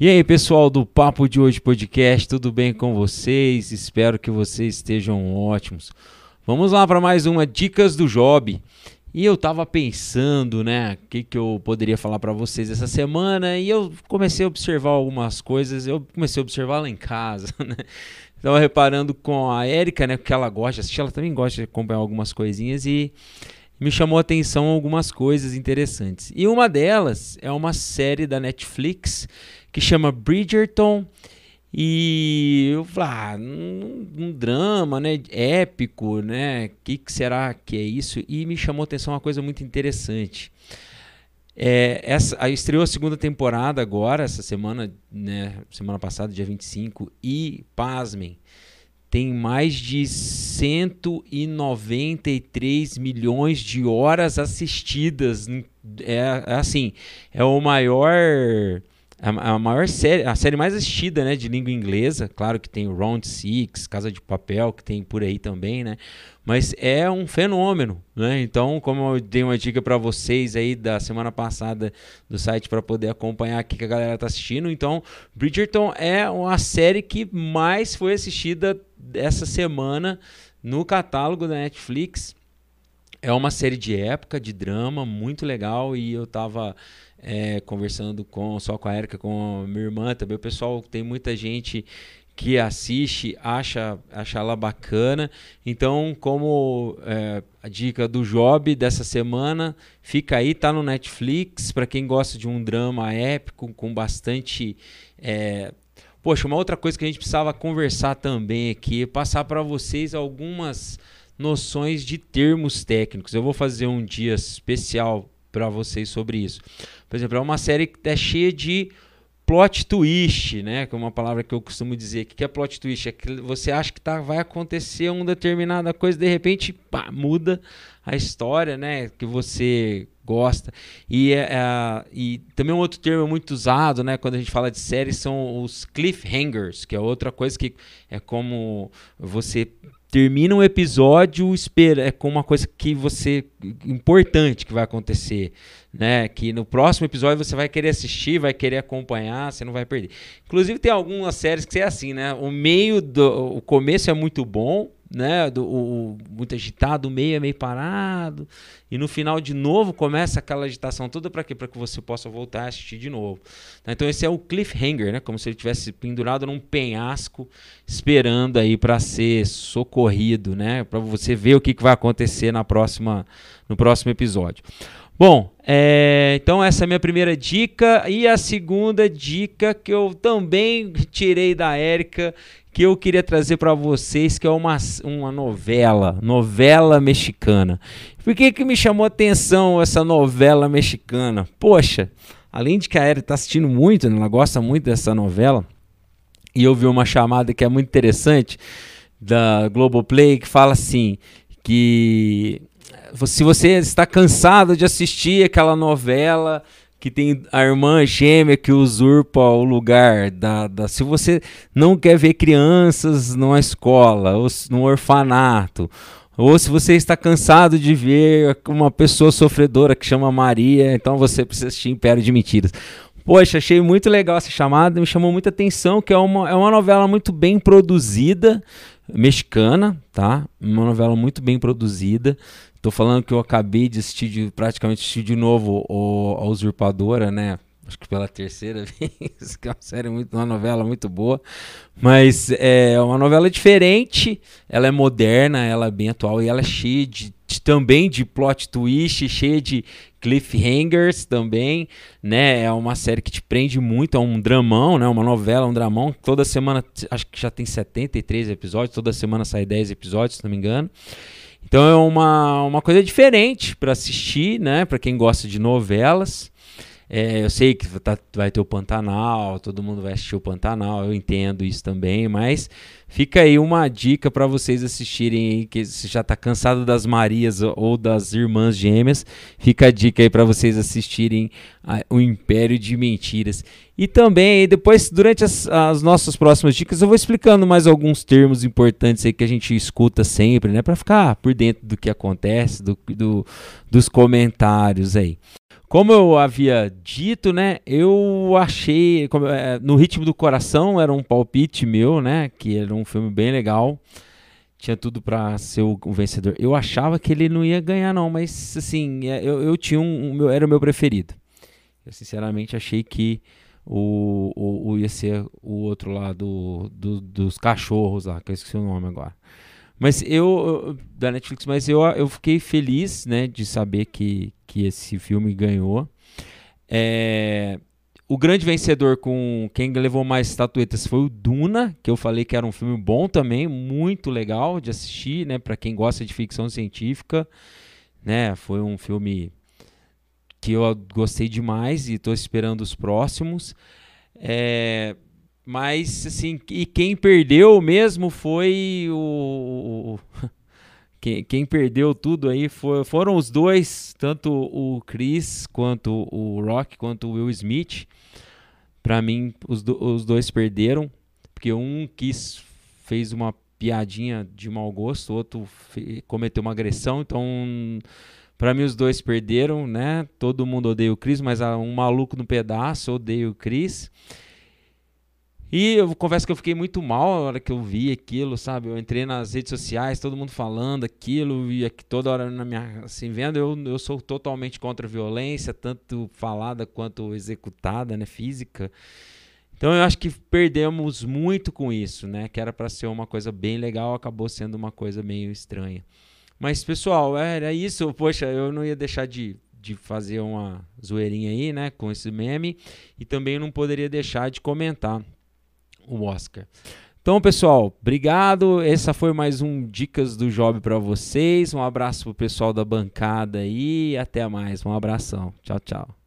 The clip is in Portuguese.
E aí, pessoal do Papo de Hoje Podcast, tudo bem com vocês? Espero que vocês estejam ótimos. Vamos lá para mais uma Dicas do Job. E eu tava pensando, né, o que, que eu poderia falar para vocês essa semana, e eu comecei a observar algumas coisas, eu comecei a observar lá em casa, né? Tava reparando com a Érica, né, que ela gosta de assistir, ela também gosta de acompanhar algumas coisinhas e me chamou a atenção algumas coisas interessantes. E uma delas é uma série da Netflix que chama Bridgerton. E eu falei, ah, um, um, drama, né, épico, né, o que, que, será que é isso? E me chamou a atenção uma coisa muito interessante. É, essa, estreou a segunda temporada agora, essa semana, né, semana passada, dia 25, e, pasmem, tem mais de 193 milhões de horas assistidas. É, é assim, é o maior a, a, maior série, a série mais assistida, né, de língua inglesa. Claro que tem Round Six, Casa de Papel, que tem por aí também, né? Mas é um fenômeno, né? Então, como eu dei uma dica para vocês aí da semana passada do site para poder acompanhar aqui que a galera tá assistindo, então Bridgerton é uma série que mais foi assistida essa semana no catálogo da Netflix. É uma série de época, de drama, muito legal e eu tava é, conversando com só com a Erika, com a minha irmã também. O pessoal tem muita gente que assiste, acha, acha ela bacana. Então, como é, a dica do Job dessa semana, fica aí, tá no Netflix, para quem gosta de um drama épico com bastante. É... Poxa, uma outra coisa que a gente precisava conversar também aqui, passar para vocês algumas noções de termos técnicos. Eu vou fazer um dia especial para vocês sobre isso. Por exemplo, é uma série que é cheia de plot twist, né? Que é uma palavra que eu costumo dizer. O que é plot twist? É que você acha que tá, vai acontecer uma determinada coisa, de repente, pá, muda a história, né? Que você gosta. E, é, é, e também um outro termo muito usado, né? Quando a gente fala de séries, são os cliffhangers, que é outra coisa que é como você termina um episódio espera é com uma coisa que você importante que vai acontecer né que no próximo episódio você vai querer assistir vai querer acompanhar você não vai perder inclusive tem algumas séries que é assim né o meio do o começo é muito bom né, do, o, muito agitado, o meio é meio parado, e no final de novo começa aquela agitação toda para quê? Para que você possa voltar a assistir de novo. Tá, então esse é o cliffhanger, né, como se ele tivesse pendurado num penhasco, esperando aí para ser socorrido, né, para você ver o que, que vai acontecer na próxima, no próximo episódio. Bom, é, então essa é a minha primeira dica. E a segunda dica que eu também tirei da Érica, que eu queria trazer para vocês, que é uma, uma novela, novela mexicana. Por que, que me chamou a atenção essa novela mexicana? Poxa, além de que a Érica está assistindo muito, né, ela gosta muito dessa novela, e eu vi uma chamada que é muito interessante da Globoplay que fala assim que se você está cansado de assistir aquela novela que tem a irmã gêmea que usurpa o lugar da, da se você não quer ver crianças numa escola ou no orfanato ou se você está cansado de ver uma pessoa sofredora que chama Maria, então você precisa assistir Império de Mentiras. Poxa, achei muito legal essa chamada, me chamou muita atenção, que é uma, é uma novela muito bem produzida, mexicana, tá? Uma novela muito bem produzida. Tô falando que eu acabei de assistir, de, praticamente assistir de novo o, a Usurpadora, né? Acho que pela terceira vez, que é uma série muito, uma novela muito boa. Mas é uma novela diferente, ela é moderna, ela é bem atual e ela é cheia de, de também de plot twist, cheia de cliffhangers também, né? É uma série que te prende muito, é um dramão, né? Uma novela, um dramão. Toda semana, acho que já tem 73 episódios, toda semana sai 10 episódios, se não me engano. Então é uma, uma coisa diferente para assistir, né? Para quem gosta de novelas. É, eu sei que tá, vai ter o Pantanal, todo mundo vai assistir o Pantanal, eu entendo isso também, mas fica aí uma dica para vocês assistirem que você já está cansado das Marias ou das Irmãs Gêmeas, fica a dica aí para vocês assistirem a, o Império de Mentiras. E também depois durante as, as, nossas próximas dicas eu vou explicando mais alguns termos importantes aí que a gente escuta sempre, né, para ficar por dentro do que acontece, do, do, dos comentários aí. Como eu havia dito, né? Eu achei. como, é, no ritmo do coração era um palpite meu, né? Que era filme bem legal. Tinha tudo para ser o, vencedor. Eu achava que ele não ia ganhar, não, mas assim, é, eu, eu tinha um, um meu, era o meu preferido. Eu sinceramente achei que o, o, o ia ser o outro lá do, do, dos cachorros lá, que eu esqueci o nome agora. Mas eu, da Netflix, mas eu, eu fiquei feliz, né, de saber que, que esse filme ganhou. É, o grande vencedor com quem levou mais estatuetas foi o Duna, que eu falei que era um filme bom também, muito legal de assistir, né, para quem gosta de ficção científica, né? Foi um filme que eu gostei demais e estou esperando os próximos. É, mas, assim, e quem perdeu mesmo foi o. Quem, quem perdeu tudo aí foi, foram os dois, tanto o Chris quanto o Rock, quanto o Will Smith. Para mim, os, do, os dois perderam, porque um quis, fez uma piadinha de mau gosto, o outro cometeu uma agressão, então para mim os dois perderam, né? Todo mundo odeia o Chris, mas um maluco no pedaço odeia o Chris. E eu confesso que eu fiquei muito mal na hora que eu vi aquilo, sabe? Eu entrei nas redes sociais, todo mundo falando aquilo, e aqui toda hora na minha. Assim, vendo, eu, eu sou totalmente contra a violência, tanto falada quanto executada, né? Física. Então eu acho que perdemos muito com isso, né? Que era para ser uma coisa bem legal, acabou sendo uma coisa meio estranha. Mas, pessoal, era isso. Poxa, eu não ia deixar de, de fazer uma zoeirinha aí, né? Com esse meme. E também não poderia deixar de comentar o Oscar. Então, pessoal, obrigado. Essa foi mais um Dicas do Job para vocês. Um abraço pro pessoal da bancada aí. Até mais. Um abração. Tchau, tchau.